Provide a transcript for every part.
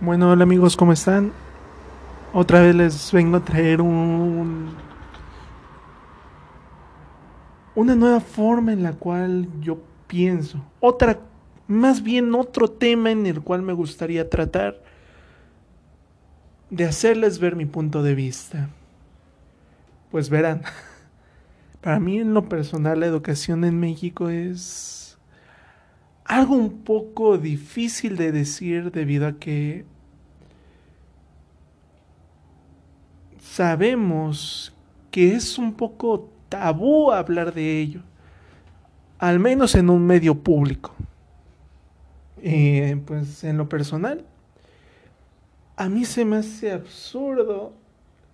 Bueno, hola amigos, ¿cómo están? Otra vez les vengo a traer un una nueva forma en la cual yo pienso, otra más bien otro tema en el cual me gustaría tratar de hacerles ver mi punto de vista. Pues verán, para mí en lo personal la educación en México es algo un poco difícil de decir debido a que sabemos que es un poco tabú hablar de ello, al menos en un medio público. Eh, pues en lo personal, a mí se me hace absurdo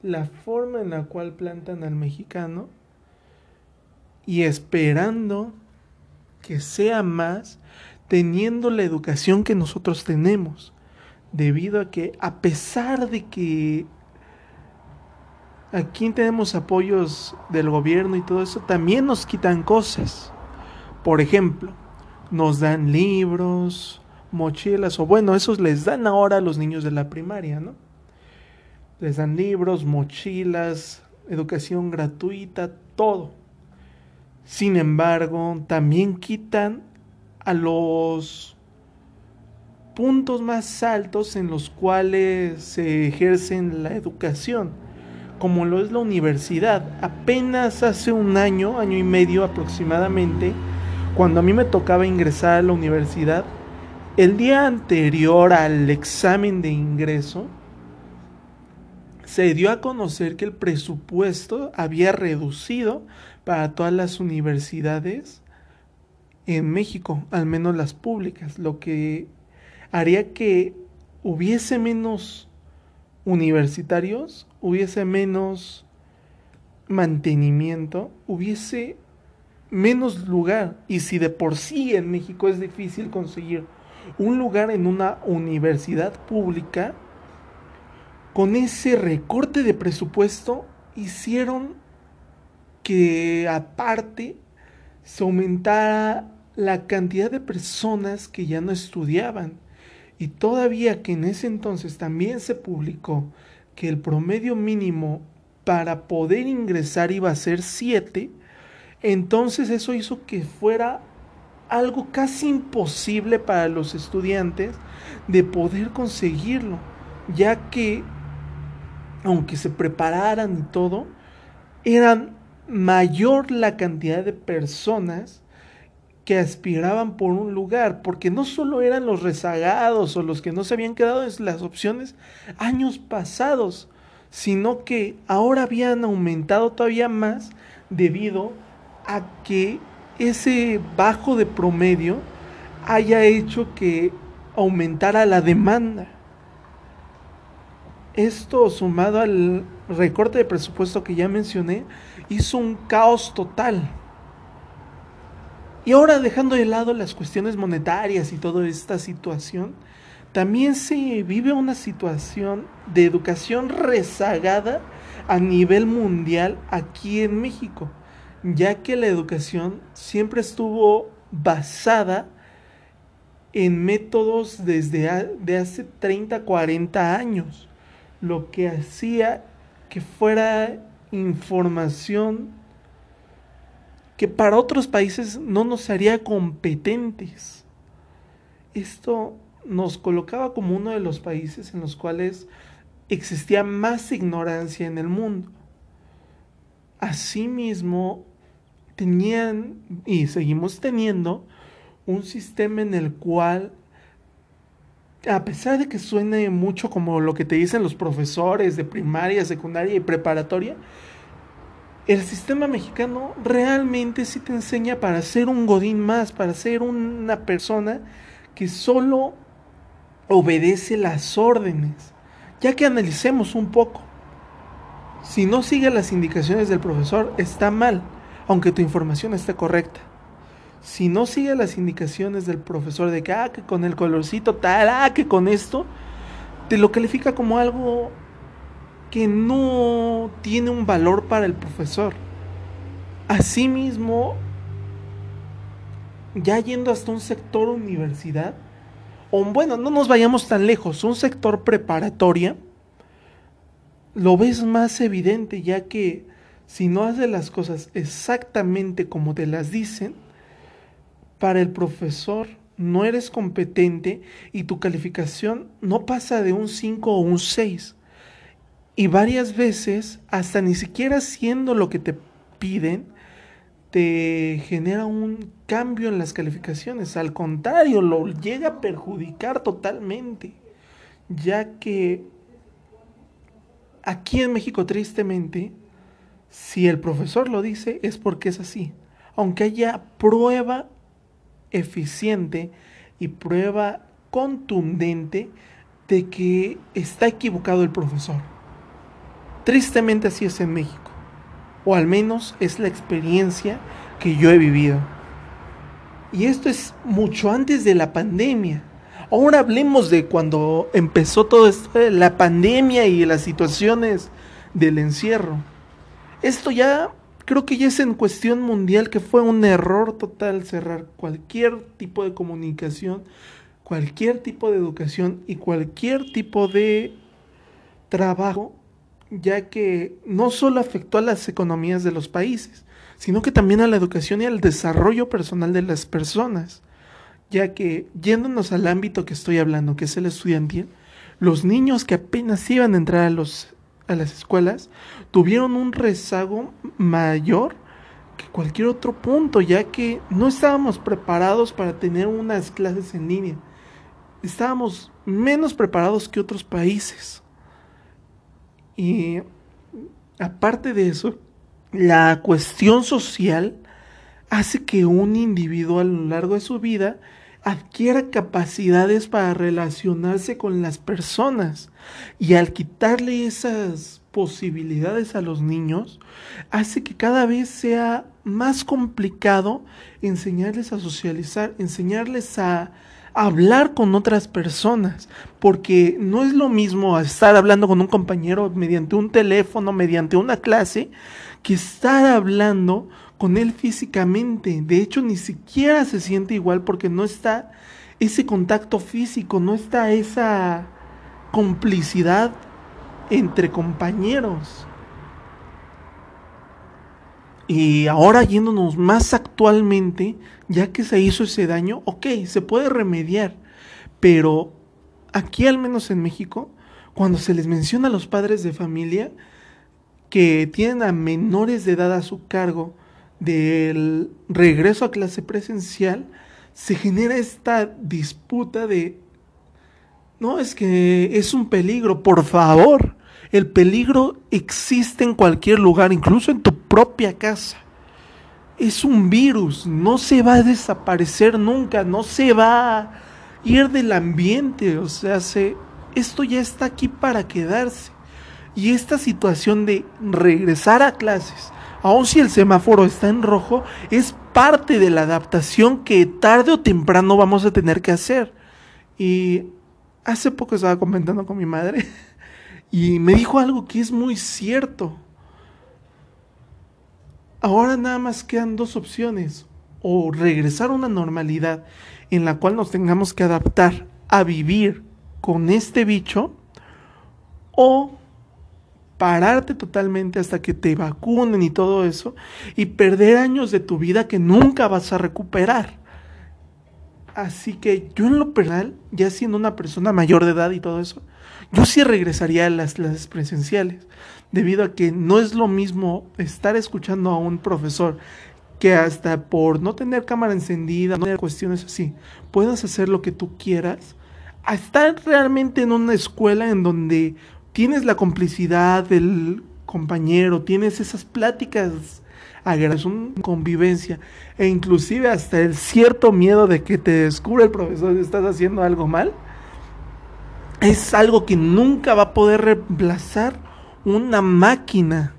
la forma en la cual plantan al mexicano y esperando que sea más teniendo la educación que nosotros tenemos, debido a que a pesar de que aquí tenemos apoyos del gobierno y todo eso, también nos quitan cosas. Por ejemplo, nos dan libros, mochilas, o bueno, esos les dan ahora a los niños de la primaria, ¿no? Les dan libros, mochilas, educación gratuita, todo. Sin embargo, también quitan a los puntos más altos en los cuales se ejercen la educación, como lo es la universidad. Apenas hace un año, año y medio aproximadamente, cuando a mí me tocaba ingresar a la universidad, el día anterior al examen de ingreso, se dio a conocer que el presupuesto había reducido para todas las universidades en México, al menos las públicas, lo que haría que hubiese menos universitarios, hubiese menos mantenimiento, hubiese menos lugar. Y si de por sí en México es difícil conseguir un lugar en una universidad pública, con ese recorte de presupuesto hicieron que aparte se aumentara la cantidad de personas que ya no estudiaban. Y todavía que en ese entonces también se publicó que el promedio mínimo para poder ingresar iba a ser 7, entonces eso hizo que fuera algo casi imposible para los estudiantes de poder conseguirlo, ya que aunque se prepararan y todo, eran mayor la cantidad de personas que aspiraban por un lugar, porque no solo eran los rezagados o los que no se habían quedado en las opciones años pasados, sino que ahora habían aumentado todavía más debido a que ese bajo de promedio haya hecho que aumentara la demanda. Esto sumado al recorte de presupuesto que ya mencioné, hizo un caos total. Y ahora dejando de lado las cuestiones monetarias y toda esta situación, también se vive una situación de educación rezagada a nivel mundial aquí en México, ya que la educación siempre estuvo basada en métodos desde de hace 30, 40 años, lo que hacía que fuera información que para otros países no nos haría competentes. Esto nos colocaba como uno de los países en los cuales existía más ignorancia en el mundo. Asimismo, tenían y seguimos teniendo un sistema en el cual, a pesar de que suene mucho como lo que te dicen los profesores de primaria, secundaria y preparatoria, el sistema mexicano realmente sí te enseña para ser un godín más, para ser una persona que solo obedece las órdenes. Ya que analicemos un poco. Si no sigue las indicaciones del profesor, está mal, aunque tu información esté correcta. Si no sigue las indicaciones del profesor de que, ah, que con el colorcito tal, ah, que con esto, te lo califica como algo que no tiene un valor para el profesor. Asimismo, ya yendo hasta un sector universidad, o bueno, no nos vayamos tan lejos, un sector preparatoria, lo ves más evidente, ya que si no haces las cosas exactamente como te las dicen, para el profesor no eres competente y tu calificación no pasa de un 5 o un 6. Y varias veces, hasta ni siquiera haciendo lo que te piden, te genera un cambio en las calificaciones. Al contrario, lo llega a perjudicar totalmente. Ya que aquí en México, tristemente, si el profesor lo dice, es porque es así. Aunque haya prueba eficiente y prueba contundente de que está equivocado el profesor. Tristemente así es en México, o al menos es la experiencia que yo he vivido. Y esto es mucho antes de la pandemia. Ahora hablemos de cuando empezó todo esto, la pandemia y las situaciones del encierro. Esto ya creo que ya es en cuestión mundial que fue un error total cerrar cualquier tipo de comunicación, cualquier tipo de educación y cualquier tipo de trabajo, ya que no solo afectó a las economías de los países, sino que también a la educación y al desarrollo personal de las personas, ya que yéndonos al ámbito que estoy hablando, que es el estudiantil, los niños que apenas iban a entrar a los a las escuelas tuvieron un rezago mayor que cualquier otro punto, ya que no estábamos preparados para tener unas clases en línea. Estábamos menos preparados que otros países. Y aparte de eso, la cuestión social hace que un individuo a lo largo de su vida adquiera capacidades para relacionarse con las personas. Y al quitarle esas posibilidades a los niños, hace que cada vez sea más complicado enseñarles a socializar, enseñarles a hablar con otras personas, porque no es lo mismo estar hablando con un compañero mediante un teléfono, mediante una clase, que estar hablando con él físicamente. De hecho, ni siquiera se siente igual porque no está ese contacto físico, no está esa complicidad entre compañeros. Y ahora yéndonos más actualmente, ya que se hizo ese daño, ok, se puede remediar, pero aquí al menos en México, cuando se les menciona a los padres de familia que tienen a menores de edad a su cargo, del regreso a clase presencial, se genera esta disputa de, no, es que es un peligro, por favor, el peligro existe en cualquier lugar, incluso en tu propia casa. Es un virus, no se va a desaparecer nunca, no se va a ir del ambiente, o sea, se, esto ya está aquí para quedarse. Y esta situación de regresar a clases, aun si el semáforo está en rojo, es parte de la adaptación que tarde o temprano vamos a tener que hacer. Y hace poco estaba comentando con mi madre y me dijo algo que es muy cierto. Ahora nada más quedan dos opciones. O regresar a una normalidad en la cual nos tengamos que adaptar a vivir con este bicho. O pararte totalmente hasta que te vacunen y todo eso y perder años de tu vida que nunca vas a recuperar. Así que yo en lo personal, ya siendo una persona mayor de edad y todo eso, yo sí regresaría a las clases presenciales, debido a que no es lo mismo estar escuchando a un profesor que hasta por no tener cámara encendida, no tener cuestiones así, puedas hacer lo que tú quieras, a estar realmente en una escuela en donde tienes la complicidad del compañero, tienes esas pláticas agradables, una convivencia e inclusive hasta el cierto miedo de que te descubra el profesor que estás haciendo algo mal, es algo que nunca va a poder reemplazar una máquina.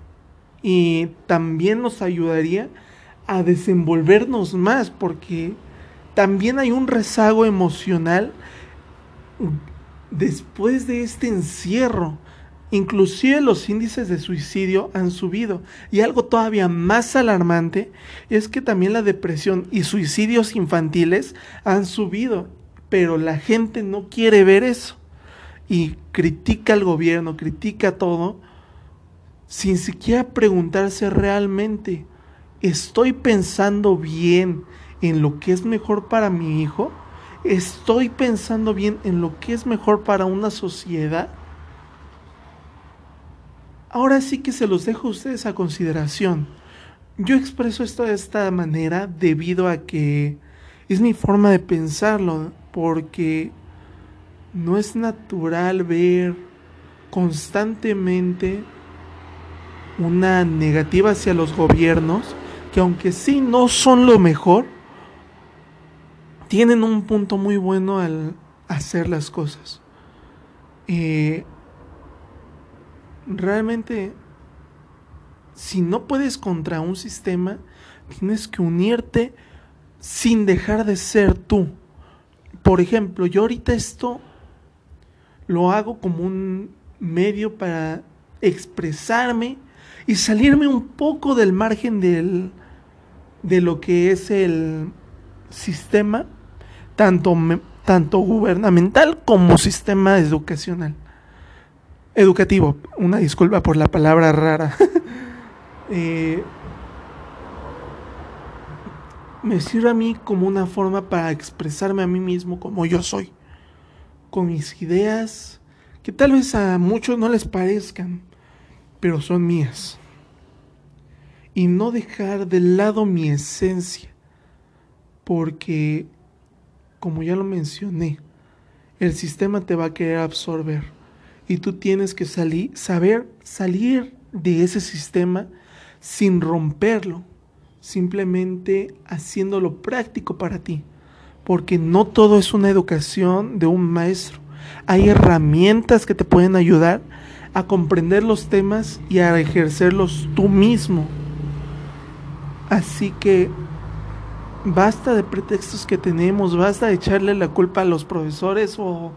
Y también nos ayudaría a desenvolvernos más porque también hay un rezago emocional después de este encierro Inclusive los índices de suicidio han subido. Y algo todavía más alarmante es que también la depresión y suicidios infantiles han subido. pero la gente no quiere ver eso y critica al gobierno, critica todo, sin siquiera preguntarse realmente, ¿estoy pensando bien en lo que es mejor para mi hijo? ¿Estoy pensando bien en lo que es mejor para una sociedad? Ahora sí que se los dejo a ustedes a consideración. Yo expreso esto de esta manera debido a que es mi forma de pensarlo, porque no es natural ver constantemente una negativa hacia los gobiernos, que aunque sí no son lo mejor, tienen un punto muy bueno al hacer las cosas. Eh, realmente, si no puedes contra un sistema, tienes que unirte sin dejar de ser tú. Por ejemplo, yo ahorita esto lo hago como un medio para expresarme y salirme un poco del margen del, de lo que es el sistema, tanto, tanto gubernamental como sistema educacional. Educativo, una disculpa por la palabra rara. Eh, me sirve a mí como una forma para expresarme a mí mismo como yo soy con mis ideas que tal vez a muchos no les parezcan, pero son mías. Y no dejar de lado mi esencia, porque, como ya lo mencioné, el sistema te va a querer absorber y tú tienes que salir, saber salir de ese sistema sin romperlo, simplemente haciéndolo práctico para ti porque no todo es una educación de un maestro. Hay herramientas que te pueden ayudar a comprender los temas y a ejercerlos tú mismo. Así que basta de pretextos que tenemos, basta de echarle la culpa a los profesores o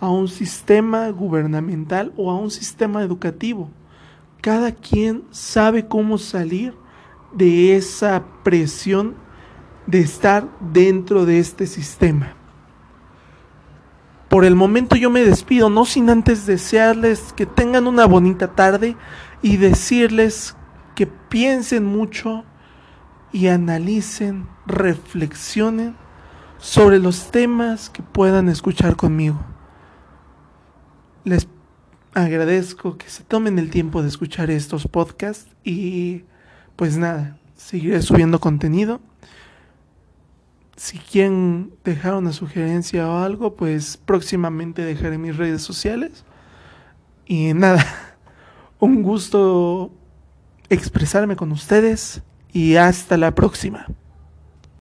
a un sistema gubernamental o a un sistema educativo. Cada quien sabe cómo salir de esa presión de estar dentro de este sistema. Por el momento yo me despido, no sin antes desearles que tengan una bonita tarde y decirles que piensen mucho y analicen, reflexionen sobre los temas que puedan escuchar conmigo. Les agradezco que se tomen el tiempo de escuchar estos podcasts y pues nada, seguiré subiendo contenido si quieren dejar una sugerencia o algo, pues próximamente dejaré mis redes sociales. Y nada, un gusto expresarme con ustedes y hasta la próxima.